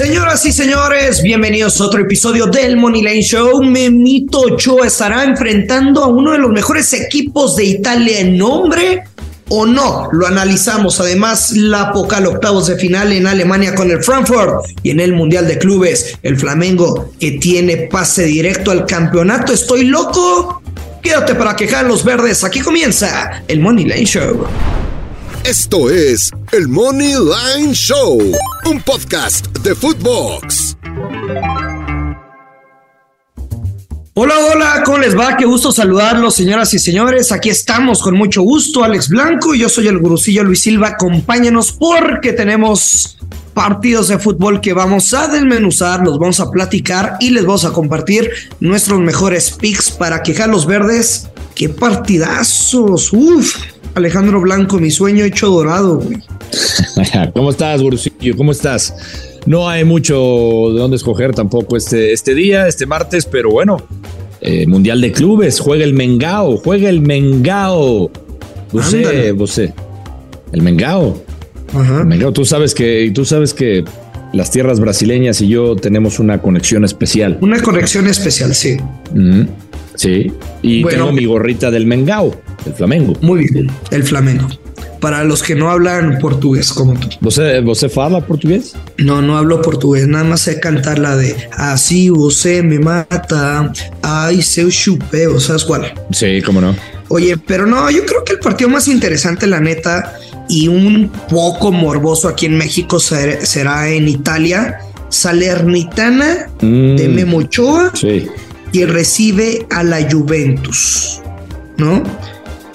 Señoras y señores, bienvenidos a otro episodio del Money Lane Show. Memito Ochoa estará enfrentando a uno de los mejores equipos de Italia en nombre o no. Lo analizamos. Además, la Pocal octavos de final en Alemania con el Frankfurt y en el Mundial de Clubes, el Flamengo que tiene pase directo al campeonato. ¿Estoy loco? Quédate para quejar los verdes. Aquí comienza el Money Lane Show. Esto es el Money Line Show, un podcast de Footbox. Hola, hola, ¿cómo les va? Qué gusto saludarlos, señoras y señores. Aquí estamos con mucho gusto, Alex Blanco. Yo soy el gurucillo Luis Silva. Acompáñanos porque tenemos partidos de fútbol que vamos a desmenuzar, los vamos a platicar y les vamos a compartir nuestros mejores picks para quejar los verdes. ¡Qué partidazos! ¡Uf! Alejandro Blanco, mi sueño hecho dorado, güey. ¿Cómo estás, Gurusillo? ¿Cómo estás? No hay mucho de dónde escoger tampoco este, este día, este martes, pero bueno, eh, Mundial de Clubes, juega el Mengao, juega el Mengao. Vosé, vosé. El Mengao. Ajá. El Mengao, tú sabes que, tú sabes que las tierras brasileñas y yo tenemos una conexión especial. Una conexión especial, sí. Sí, y tengo mi gorrita del Mengao, el Flamengo. Muy bien, el Flamengo. Para los que no hablan portugués como tú. ¿Você, você fala portugués? No, no hablo portugués, nada más sé cantar la de Así você me mata, ay, seu chupeo, ¿sabes cuál? Sí, cómo no. Oye, pero no, yo creo que el partido más interesante, la neta, y un poco morboso aquí en México será en Italia, Salernitana mm. de Memo Ochoa. Sí y recibe a la Juventus, ¿no?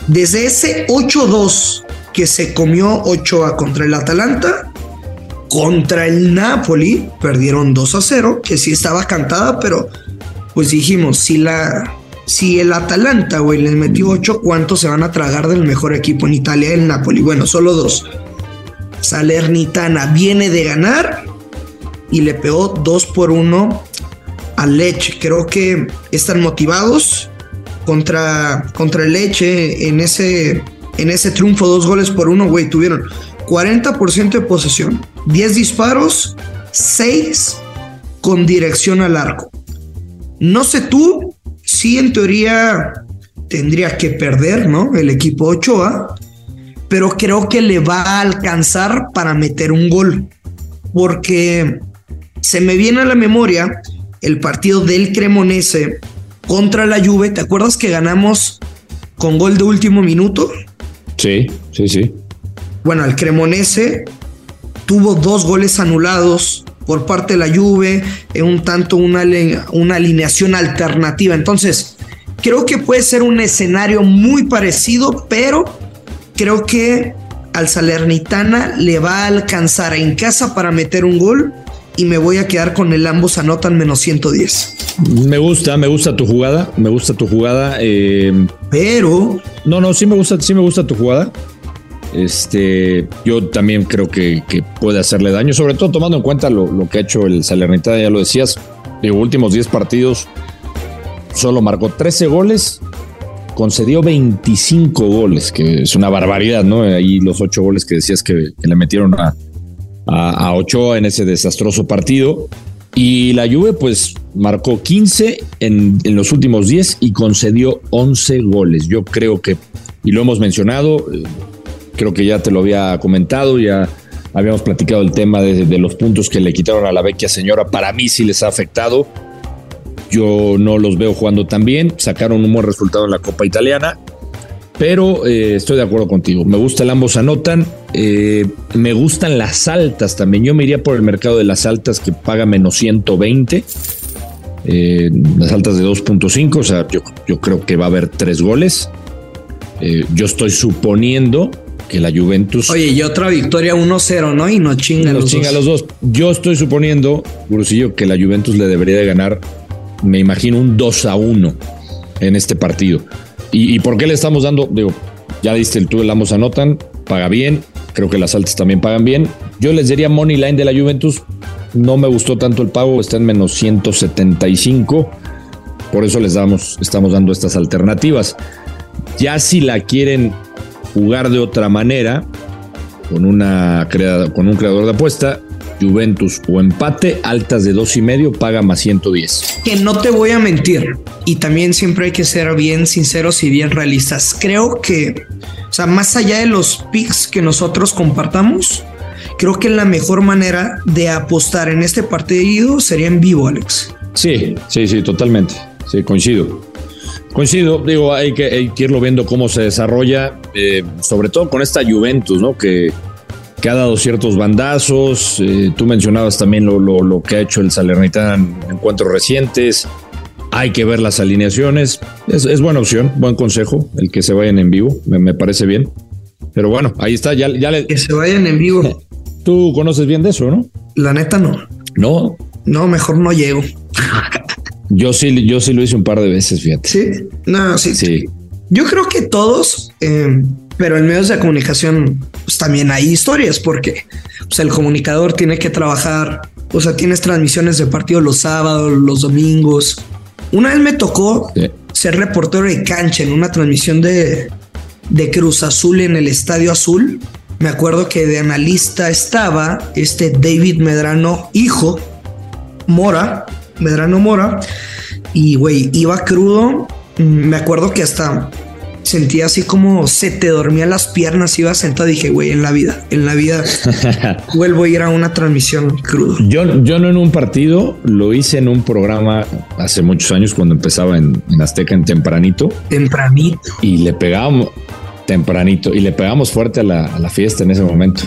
Desde ese 8-2 que se comió Ochoa contra el Atalanta, contra el Napoli perdieron 2 a 0, que sí estaba cantada, pero pues dijimos, si la si el Atalanta, güey, les metió 8, ¿cuántos se van a tragar del mejor equipo en Italia, el Napoli? Bueno, solo dos. Salernitana viene de ganar y le pegó 2 por 1 a Leche. Creo que están motivados contra, contra el Leche en ese, en ese triunfo, dos goles por uno, güey. Tuvieron 40% de posesión, 10 disparos, 6 con dirección al arco. No sé tú, si en teoría tendría que perder, ¿no? El equipo Ochoa, pero creo que le va a alcanzar para meter un gol. Porque se me viene a la memoria el partido del Cremonese contra la Juve. ¿Te acuerdas que ganamos con gol de último minuto? Sí, sí, sí. Bueno, el Cremonese tuvo dos goles anulados por parte de la Juve, en un tanto una, una alineación alternativa. Entonces, creo que puede ser un escenario muy parecido, pero creo que al Salernitana le va a alcanzar en casa para meter un gol y me voy a quedar con el ambos anotan menos 110. Me gusta, me gusta tu jugada, me gusta tu jugada. Eh, pero. No, no, sí me gusta, sí me gusta tu jugada. Este, yo también creo que, puede hacerle daño, sobre todo tomando en cuenta lo, que ha hecho el Salernitana, ya lo decías, los últimos 10 partidos solo marcó 13 goles, concedió 25 goles, que es una barbaridad, ¿no? Ahí los 8 goles que decías que le metieron a, a, Ochoa en ese desastroso partido. Y la Juve pues marcó 15 en, en, los últimos 10 y concedió 11 goles. Yo creo que, y lo hemos mencionado, eh, creo que ya te lo había comentado, ya habíamos platicado el tema de, de los puntos que le quitaron a la vecchia señora. Para mí sí les ha afectado. Yo no los veo jugando tan bien. Sacaron un buen resultado en la Copa Italiana pero eh, estoy de acuerdo contigo. Me gusta el ambos anotan. Eh, me gustan las altas también. Yo me iría por el mercado de las altas que paga menos 120. Eh, las altas de 2.5. O sea, yo, creo que va a haber tres goles. yo estoy suponiendo que la Juventus. Oye, y otra victoria 1-0, ¿no? Y no chinga los chinga los dos. Yo estoy suponiendo, Gurusillo, que la Juventus le debería de ganar, me imagino, un 2 a 1 en este partido. ¿Y, por qué le estamos dando? Digo, ya diste el tú, el ambos anotan, paga bien, creo que las altas también pagan bien. Yo les diría Money Line de la Juventus, no me gustó tanto el pago, está en menos 175, por eso les damos, estamos dando estas alternativas. Ya si la quieren jugar de otra manera, con, una con un creador de apuesta, Juventus o empate, altas de dos y medio, paga más 110. Que no te voy a mentir, y también siempre hay que ser bien sinceros y bien realistas. Creo que, o sea, más allá de los picks que nosotros compartamos, creo que la mejor manera de apostar en este partido sería en vivo, Alex. Sí, sí, sí, totalmente. Sí, coincido. Coincido, digo, hay que, irlo viendo cómo se desarrolla, eh, sobre todo con esta Juventus, ¿no? Que, que ha dado ciertos bandazos. Eh, tú mencionabas también lo, lo, que ha hecho el Salernitana en encuentros recientes. Hay que ver las alineaciones. Es, buena opción, buen consejo, el que se vayan en vivo, me, parece bien. Pero bueno, ahí está, ya, ya le... Que se vayan en vivo. Tú conoces bien de eso, ¿no? La neta no. No. No, mejor no llego. Yo sí, yo sí lo hice un par de veces, fíjate. Sí, no, sí. Sí. Yo creo que todos, eh, pero en medios de comunicación, pues también hay historias, porque pues, el comunicador tiene que trabajar, o sea, tienes transmisiones de partido los sábados, los domingos. Una vez me tocó ser reportero de cancha en una transmisión de, de Cruz Azul en el Estadio Azul. Me acuerdo que de analista estaba este David Medrano, hijo, Mora, Medrano Mora, y güey, iba crudo. Mm, me acuerdo que hasta sentía así como se te dormían las piernas, iba sentado, dije, güey, en la vida, en la vida vuelvo a ir a una transmisión crudo. Yo, yo no en un partido, lo hice en un programa hace muchos años cuando empezaba en, Azteca en tempranito. Tempranito. Y le pegábamos tempranito y le pegamos fuerte a la, a la fiesta en ese momento.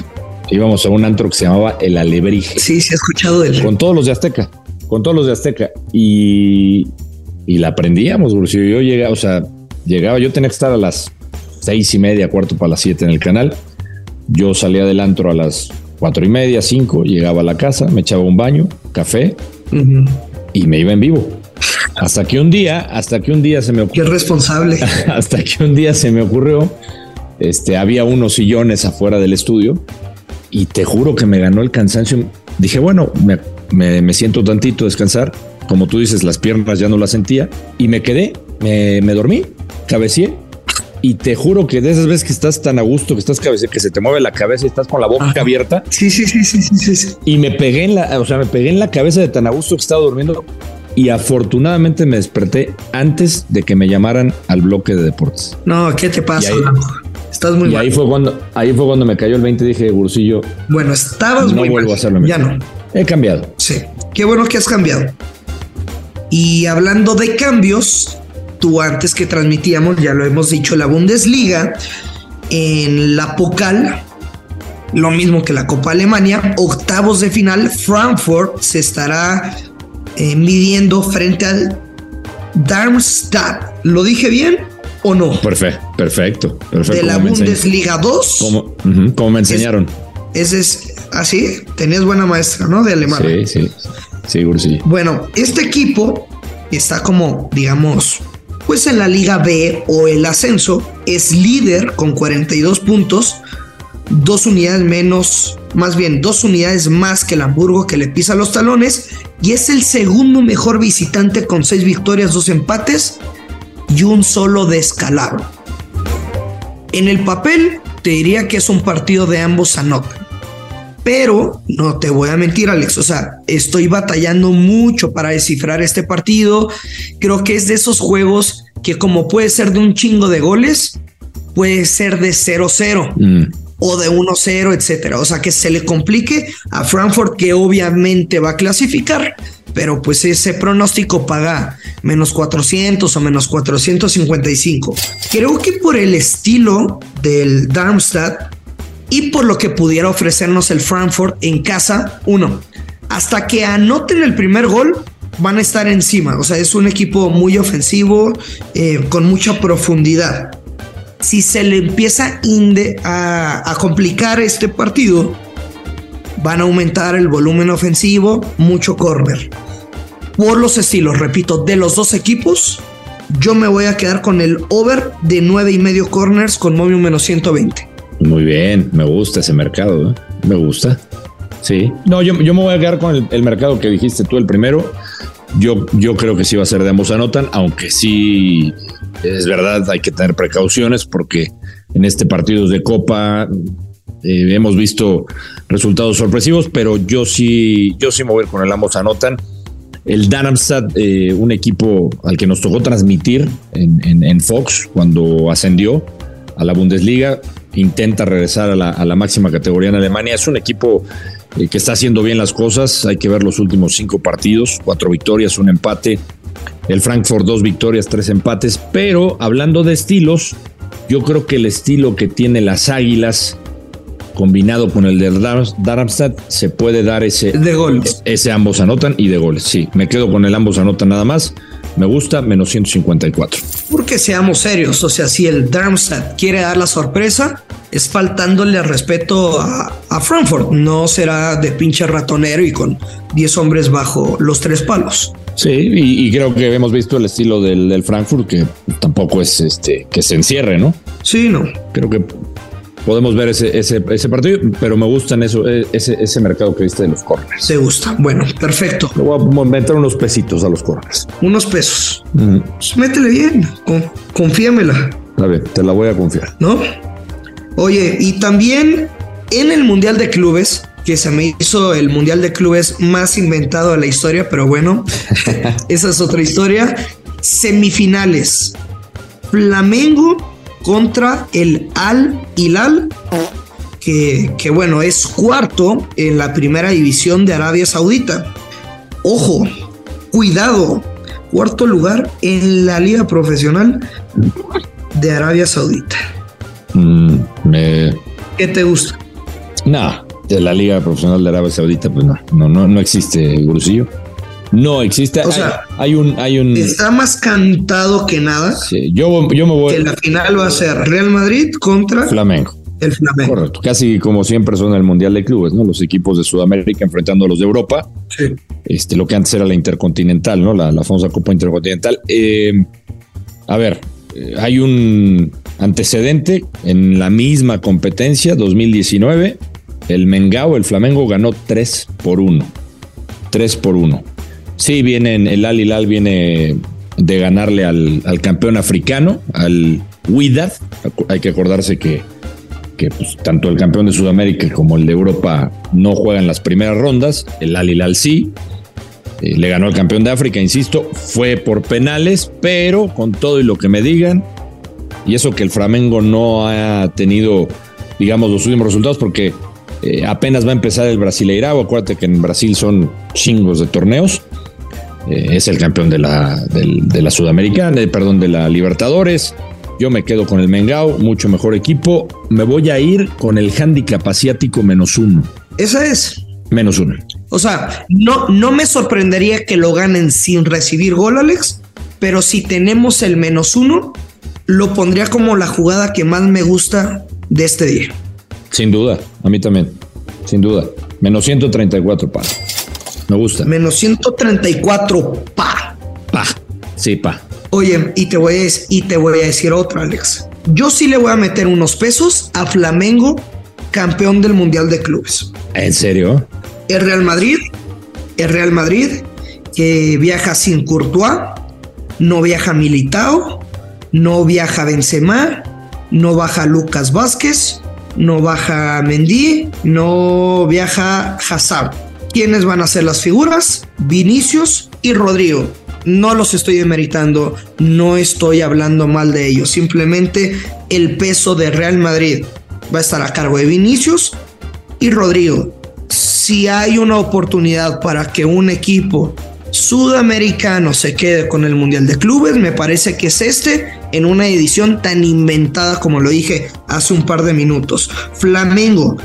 Íbamos a un antro que se llamaba El Alebrije. Sí, se ha escuchado de él. Con todos los de Azteca con todos los de Azteca y, y la aprendíamos, si yo llegaba, o sea, llegaba, yo tenía que estar a las seis y media, cuarto para las siete en el canal. Yo salía del antro a las cuatro y media, cinco, llegaba a la casa, me echaba un baño, café y me iba en vivo. Hasta que un día, hasta que un día se me ocurrió. Qué responsable. Hasta que un día se me ocurrió, este, había unos sillones afuera del estudio y te juro que me ganó el cansancio. Dije, bueno, me, me, siento tantito a descansar. Como tú dices, las piernas ya no las sentía y me quedé, me, dormí, cabeceé y te juro que de esas veces que estás tan a gusto, que estás cabeceando, que se te mueve la cabeza y estás con la boca abierta. Sí, sí, sí, sí, sí, sí. Y me pegué en la, o sea, me pegué en la cabeza de tan a gusto que estaba durmiendo y afortunadamente me desperté antes de que me llamaran al bloque de deportes. No, ¿qué te pasa? Estás muy y ahí fue cuando ahí fue cuando me cayó el 20 y dije, Gursillo. Bueno, estabas no vuelvo a hacerlo. Ya no. He cambiado. Sí. Qué bueno que has cambiado. Y hablando de cambios, tú antes que transmitíamos, ya lo hemos dicho, la Bundesliga en la Pocal, lo mismo que la Copa Alemania, octavos de final, Frankfurt se estará eh, midiendo frente al Darmstadt. ¿Lo dije bien o no? Perfecto, perfecto. De la Bundesliga 2. Como, como me enseñaron. Ese es así. Tenías buena maestra, ¿no? De alemán. Sí, sí. Seguro sí. Bueno, este equipo está como, digamos, pues en la Liga B o el ascenso. Es líder con 42 puntos. Dos unidades menos, más bien dos unidades más que el Hamburgo que le pisa los talones. Y es el segundo mejor visitante con seis victorias, dos empates y un solo descalabro. En el papel te diría que es un partido de ambos anotan. Pero no te voy a mentir, Alex. O sea, estoy batallando mucho para descifrar este partido. Creo que es de esos juegos que, como puede ser de un chingo de goles, puede ser de 0-0 mm. o de 1-0, etcétera. O sea, que se le complique a Frankfurt, que obviamente va a clasificar, pero pues ese pronóstico paga menos 400 o menos 455. Creo que por el estilo del Darmstadt y por lo que pudiera ofrecernos el Frankfurt en casa, uno, hasta que anoten el primer gol, van a estar encima. O sea, es un equipo muy ofensivo, eh, con mucha profundidad. Si se le empieza a, complicar este partido, van a aumentar el volumen ofensivo, mucho corner. Por los estilos, repito, de los dos equipos, yo me voy a quedar con el over de nueve y medio corners con móvil menos 120. Muy bien, me gusta ese mercado, ¿eh? me gusta. Sí. No, yo, yo me voy a quedar con el, mercado que dijiste tú, el primero. Yo, yo creo que sí va a ser de ambos anotan, aunque sí es verdad, hay que tener precauciones porque en este partido de Copa Eh, hemos visto resultados sorpresivos, pero yo sí, yo sí me voy con el ambos anotan. El Darmstadt, eh, un equipo al que nos tocó transmitir en, Fox cuando ascendió a la Bundesliga, intenta regresar a la, máxima categoría en Alemania. Es un equipo eh, que está haciendo bien las cosas. Hay que ver los últimos cinco partidos, cuatro victorias, un empate. El Frankfurt, dos victorias, tres empates. Pero hablando de estilos, yo creo que el estilo que tiene las Águilas combinado con el de Darmstadt, se puede dar ese. De goles. Ese ambos anotan y de goles. Sí, me quedo con el ambos anotan nada más. Me gusta, menos 154. Porque seamos serios, o sea, si el Darmstadt quiere dar la sorpresa, es faltándole respeto a, Frankfurt. No será de pinche ratonero y con 10 hombres bajo los tres palos. Sí, y, creo que hemos visto el estilo del, del, Frankfurt, que tampoco es este que se encierre, ¿no? Sí, no. Creo que podemos ver ese, ese, ese partido, pero me gustan eso, e, ese, ese mercado que viste de los corners. Te gusta. Bueno, perfecto. Le voy a meter unos pesitos a los corners. Unos pesos. Pues métele bien. confíamela. A ver, te la voy a confiar. ¿No? Oye, y también en el Mundial de Clubes, que se me hizo el Mundial de Clubes más inventado de la historia, pero bueno, esa es otra historia. Semifinales. Flamengo contra el Al Hilal, que, que bueno, es cuarto en la primera división de Arabia Saudita. Ojo, cuidado, cuarto lugar en la liga profesional de Arabia Saudita. Mm, me... ¿Qué te gusta? No, de la liga profesional de Arabia Saudita, pues no, no, no, no existe Grusillo. No existe. O sea, hay, un, hay un. Está más cantado que nada. Sí, yo, yo me voy. Que la final va a ser Real Madrid contra Flamengo. El Flamengo. Correcto. Casi como siempre son el Mundial de Clubes, ¿no? Los equipos de Sudamérica enfrentando a los de Europa. Sí. Este, lo que antes era la Intercontinental, ¿no? La, la famosa Copa Intercontinental. Eh, a ver, eh, hay un antecedente en la misma competencia, 2019. El Mengao, el Flamengo, ganó 3 por 1. 3 por 1. Sí, viene, el Al Hilal viene de ganarle al, campeón africano, al Huidad. Hay que acordarse que, que pues, tanto el campeón de Sudamérica como el de Europa no juegan las primeras rondas. El Al Hilal sí. Eh, le ganó al campeón de África, insisto, fue por penales, pero con todo y lo que me digan, y eso que el Flamengo no ha tenido, digamos, los últimos resultados, porque eh, apenas va a empezar el Brasileirao. Acuérdate que en Brasil son chingos de torneos. Eh, es el campeón de la, de, la Sudamericana, eh, perdón, de la Libertadores. Yo me quedo con el Mengao, mucho mejor equipo. Me voy a ir con el handicap asiático menos uno. Esa es. Menos uno. O sea, no, no me sorprendería que lo ganen sin recibir gol, Alex, pero si tenemos el menos uno, lo pondría como la jugada que más me gusta de este día. Sin duda, a mí también, sin duda. Menos 134, pa. Me gusta. Menos 134, pa. Pa. Sí, pa. Oye, y te, voy a, y te voy a decir otra, Alex. Yo sí le voy a meter unos pesos a Flamengo, campeón del Mundial de Clubes. ¿En serio? El Real Madrid, el Real Madrid, que viaja sin Courtois, no viaja Militao, no viaja Benzema, no baja Lucas Vázquez, no baja Mendy, no viaja Hazard. ¿Quiénes van a ser las figuras? Vinicius y Rodrigo. No los estoy demeritando, no estoy hablando mal de ellos. Simplemente el peso de Real Madrid va a estar a cargo de Vinicius y Rodrigo. Si hay una oportunidad para que un equipo sudamericano se quede con el Mundial de Clubes, me parece que es este en una edición tan inventada como lo dije hace un par de minutos. Flamengo,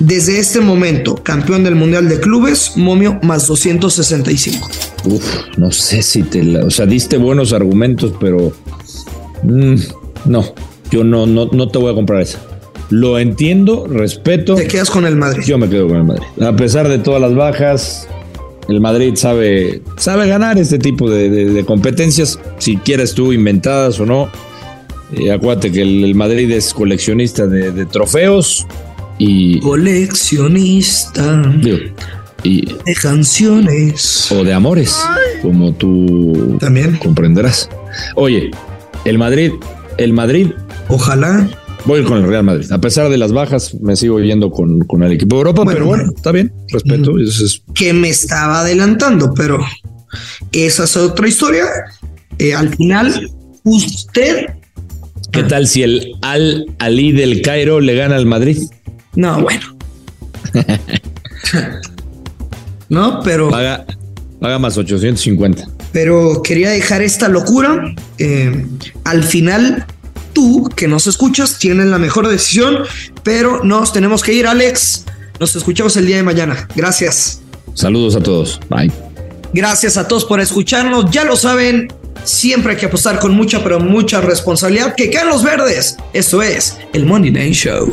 desde este momento, campeón del Mundial de Clubes, momio más 265. Uf, no sé si te la, o sea, diste buenos argumentos, pero mm, no, yo no, no, no te voy a comprar esa. Lo entiendo, respeto. Te quedas con el Madrid. Yo me quedo con el Madrid. A pesar de todas las bajas, el Madrid sabe, sabe ganar este tipo de, competencias, si quieres tú inventadas o no. Eh, acuérdate que el, Madrid es coleccionista de, trofeos y. Coleccionista. y, de canciones. O de amores, como tú también comprenderás. Oye, el Madrid, el Madrid. Ojalá Voy con el Real Madrid. A pesar de las bajas, me sigo yendo con, con el equipo de Europa, pero bueno, está bien, respeto. Que me estaba adelantando, pero esa es otra historia. Eh, al final, usted. ¿Qué tal si el Al Ali del Cairo le gana al Madrid? No, bueno. no, pero. Paga, paga más 850. Pero quería dejar esta locura. Eh, al final, tú que nos escuchas tienes la mejor decisión, pero nos tenemos que ir, Alex. Nos escuchamos el día de mañana. Gracias. Saludos a todos. Bye. Gracias a todos por escucharnos. Ya lo saben, siempre hay que apostar con mucha, pero mucha responsabilidad. Que quedan los verdes. Esto es el Money Line Show.